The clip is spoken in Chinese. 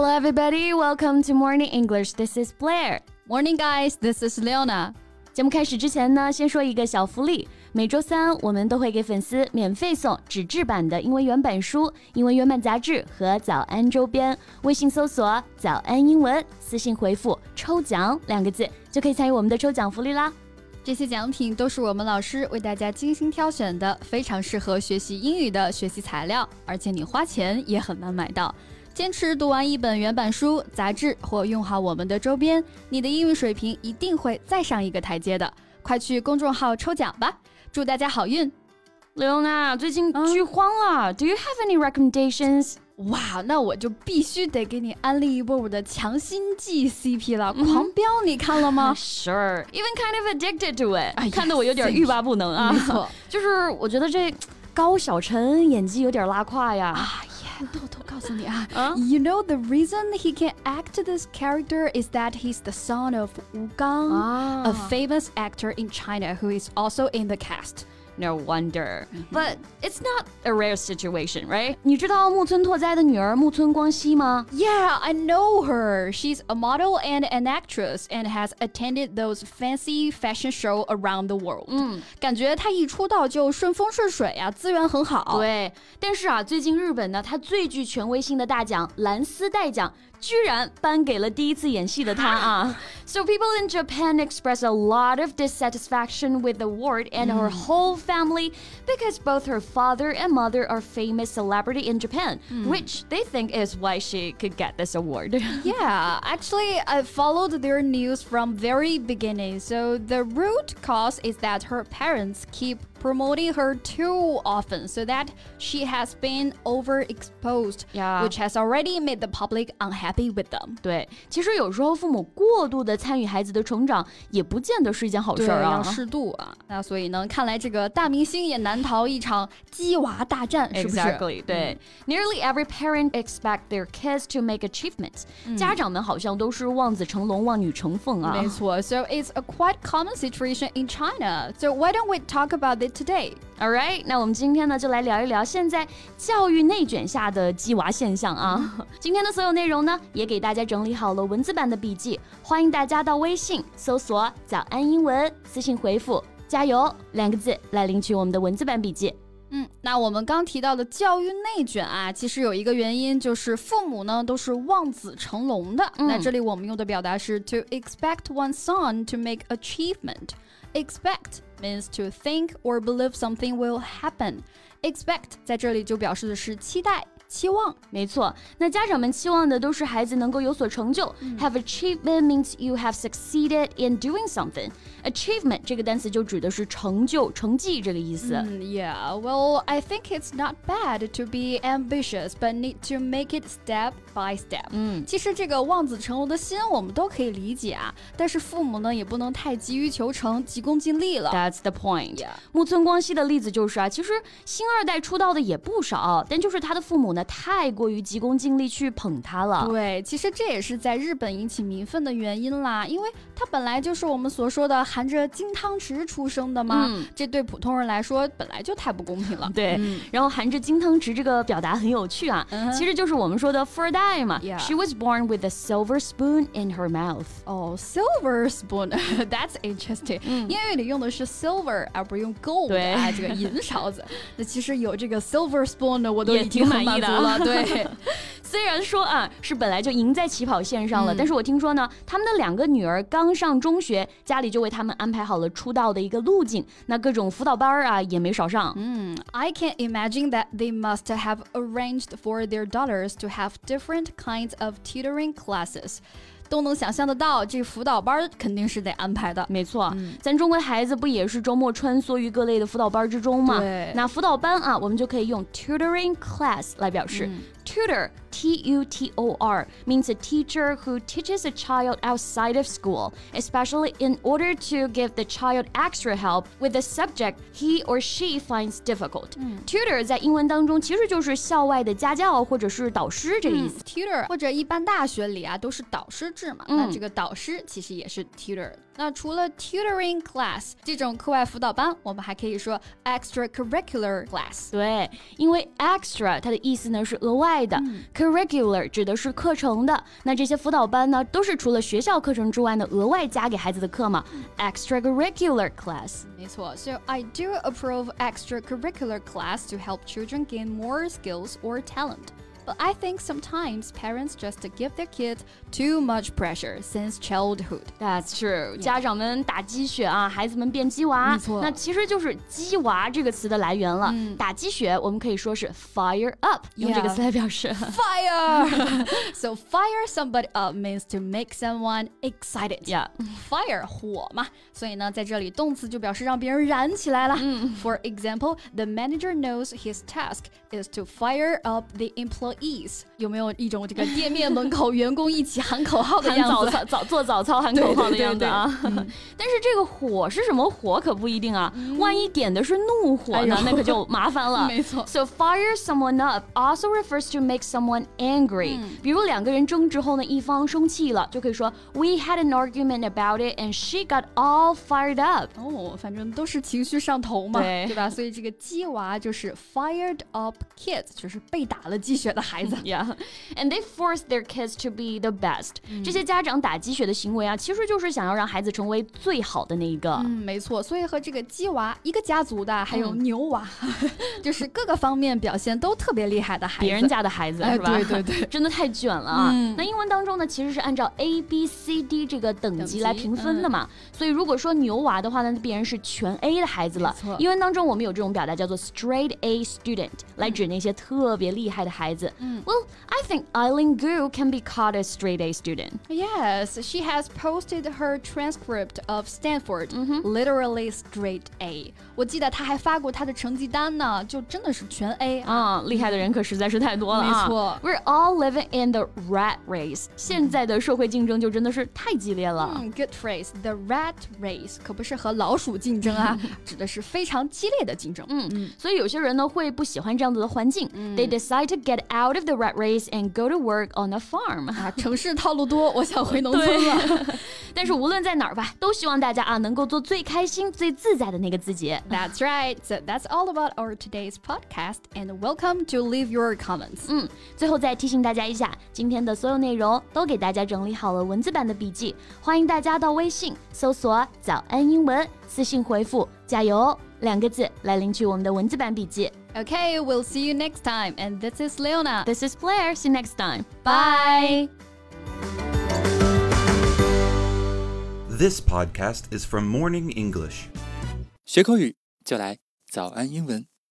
Hello, everybody. Welcome to Morning English. This is Blair. Morning, guys. This is Leona. 节目开始之前呢，先说一个小福利。每周三我们都会给粉丝免费送纸质版的英文原版书、英文原版杂志和早安周边。微信搜索“早安英文”，私信回复“抽奖”两个字，就可以参与我们的抽奖福利啦。这些奖品都是我们老师为大家精心挑选的，非常适合学习英语的学习材料，而且你花钱也很难买到。坚持读完一本原版书、杂志或用好我们的周边，你的英语水平一定会再上一个台阶的。快去公众号抽奖吧，祝大家好运！刘娜最近剧荒了，Do you have any recommendations？哇，那我就必须得给你安利一波我的强心剂 CP 了，《狂飙》你看了吗？Sure，even kind of addicted to it，看得我有点欲罢不能啊。没错，就是我觉得这高晓晨演技有点拉胯呀。Uh, you know the reason he can act this character is that he's the son of Wu Gang, a ah. famous actor in China who is also in the cast. No wonder. But it's not a rare situation, right? 你知道木村拓哉的女儿木村光希吗？Yeah, I know her. She's a model and an actress and has attended those fancy fashion show around the world. 嗯，感觉她一出道就顺风顺水呀、啊，资源很好。对，但是啊，最近日本呢，它最具权威性的大奖蓝丝带奖 居然颁给了第一次演戏的他啊！So people in Japan express a lot of dissatisfaction with the award and her whole family because both her father and mother are famous celebrity in Japan, which they think is why she could get this award. yeah, actually, I followed their news from very beginning. So the root cause is that her parents keep promoting her too often so that she has been overexposed, yeah. which has already made the public unhappy with them. 对，其实有时候父母过度的参与孩子的成长，也不见得是一件好事儿啊。要适度啊。那所以呢，看来这个大明星也难逃一场鸡娃大战，是不是？Exactly，对。Nearly every parent expect their kids to make achievements。家长们好像都是望子成龙、望女成凤啊。没错，So it's a quite common situation in China. So why don't we talk about this? Today. All right，那我们今天呢就来聊一聊现在教育内卷下的鸡娃现象啊。今天的所有内容呢也给大家整理好了文字版的笔记，欢迎大家到微信搜索“早安英文”，私信回复“加油”两个字来领取我们的文字版笔记。嗯，那我们刚提到的教育内卷啊，其实有一个原因就是父母呢都是望子成龙的。嗯、那这里我们用的表达是 to expect one's son to make achievement。Expect means to think or believe something will happen. Expect 在这里就表示的是期待。 期望，没错。那家长们期望的都是孩子能够有所成就。Have achievement means you have succeeded in doing something. Achievement 这个单词就指的是成就、成绩这个意思。Yeah, well, I think it's not bad to be ambitious, but need to make it step by step. 嗯，其实这个望子成龙的心我们都可以理解啊，但是父母呢也不能太急于求成、急功近利了。That's the point. 木村光希的例子就是啊，其实星二代出道的也不少，但就是他的父母呢。太过于急功近利去捧他了。对，其实这也是在日本引起民愤的原因啦，因为他本来就是我们所说的含着金汤匙出生的嘛，这对普通人来说本来就太不公平了。对，然后含着金汤匙这个表达很有趣啊，其实就是我们说的富二代嘛。She was born with a silver spoon in her mouth. 哦，silver spoon，that's interesting。英语里用的是 silver 而不是用 gold 啊，这个银勺子。那其实有这个 silver spoon 呢，我都已经满意的。了，对。虽然说啊是本来就赢在起跑线上了，但是我听说呢，他们的两个女儿刚上中学，家里就为他们安排好了出道的一个路径，那各种辅导班啊也没少上。嗯，I can imagine that they must have arranged for their daughters to have different kinds of tutoring classes. 都能想象得到，这辅导班肯定是得安排的。没错，咱中国孩子不也是周末穿梭于各类的辅导班之中吗？对，那辅导班啊，我们就可以用 tutoring class 来表示。Tutor, T U T O R, means a teacher who teaches a child outside of school, especially in order to give the child extra help with a subject he or she finds difficult. Tutor 在英文当中其实就是校外的家教或者是导师这个意思。Tutor 或者一般大学里啊都是导师制嘛，那这个导师其实也是 tutor。那除了 tutoring class 这种课外辅导班，我们还可以说 extracurricular class。对，因为 extra 它的意思呢是额外。 外的。Curricular 指的是课程的，那这些辅导班呢，都是除了学校课程之外呢，额外加给孩子的课嘛。Extracurricular class。没错，So I do approve extracurricular class to help children gain more skills or talent. But I think sometimes parents just give their kids too much pressure since childhood. That's true. 家长们打鸡血啊，孩子们变鸡娃。没错那其实就是“鸡娃”这个词的来源了。打鸡血，我们可以说是 fire up，用这个 Yeah 词来表示。 Fire! so fire somebody up means to make someone excited. Yeah. Fire 火嘛，所以呢，在这里动词就表示让别人燃起来了。For example, the manager knows his task is to fire up the Employees. 有没有一种这个店面门口员工一起喊口号的喊 样子？早操早做早操喊口号的对对对样子啊，但是这个火是什么火可不一定啊，万一点的是怒火呢，哎那可就麻烦了。没错。So fire someone up also refers to make someone angry、比如两个人争执后呢，一方生气了，就可以说 We had an argument about it and she got all fired up。哦，反正都是情绪上头嘛，对吧？所以这个鸡娃就是 fired up kids，就是被打了鸡血的孩子。Yeah, and they force their kids to be the best、这些家长打鸡血的行为啊，其实就是想要让孩子成为最好的那一个。嗯，没错，所以和这个鸡娃一个家族的，还有牛娃，就是各个方面表现都特别厉害的孩子。别人家的孩子、哎是吧？对对对真的太卷了啊！嗯那英文当中呢，其实是按照 A、B、C、D 这个等等级级来评分的嘛。所以如果说牛娃的话呢，那必然是全 A 的孩子了。英文当中我们有这种表达叫做 straight A student，来指那些特别厉害的孩子。Well, I think Eileen Gu can be called a straight A student. Yes, she has posted her transcript of Stanford, literally straight A. 我记得她还发过她的成绩单呢，就真的是全 A 啊。啊，厉害的人可实在是太多了啊！没错 We're all living in the rat race。现在的社会竞争就真的是太激烈了。嗯，good phrase. The rat race 可不是和老鼠竞争啊，指的是非常激烈的竞争。嗯，所以有些人呢会不喜欢这样子的环境、t h e y decide to get out of the rat race and go to work on a farm。啊，城市套路多，我想回农村了。但是无论在哪儿吧，都希望大家啊能够做最开心、最自在的那个自己。 That's right. So that's all about our today's podcast, and welcome to leave your comments. 嗯，最后再提醒大家一下，今天的所有内容都给大家整理好了文字版的笔记，欢迎大家到微信搜索“早安英文”， 私信回复“加油”两个字来领取我们的文字版笔记。 Okay, we'll see you next time. And this is Leona. This is Blair. See you next time. Bye. This podcast is from Morning English. 学口语就来早安英文。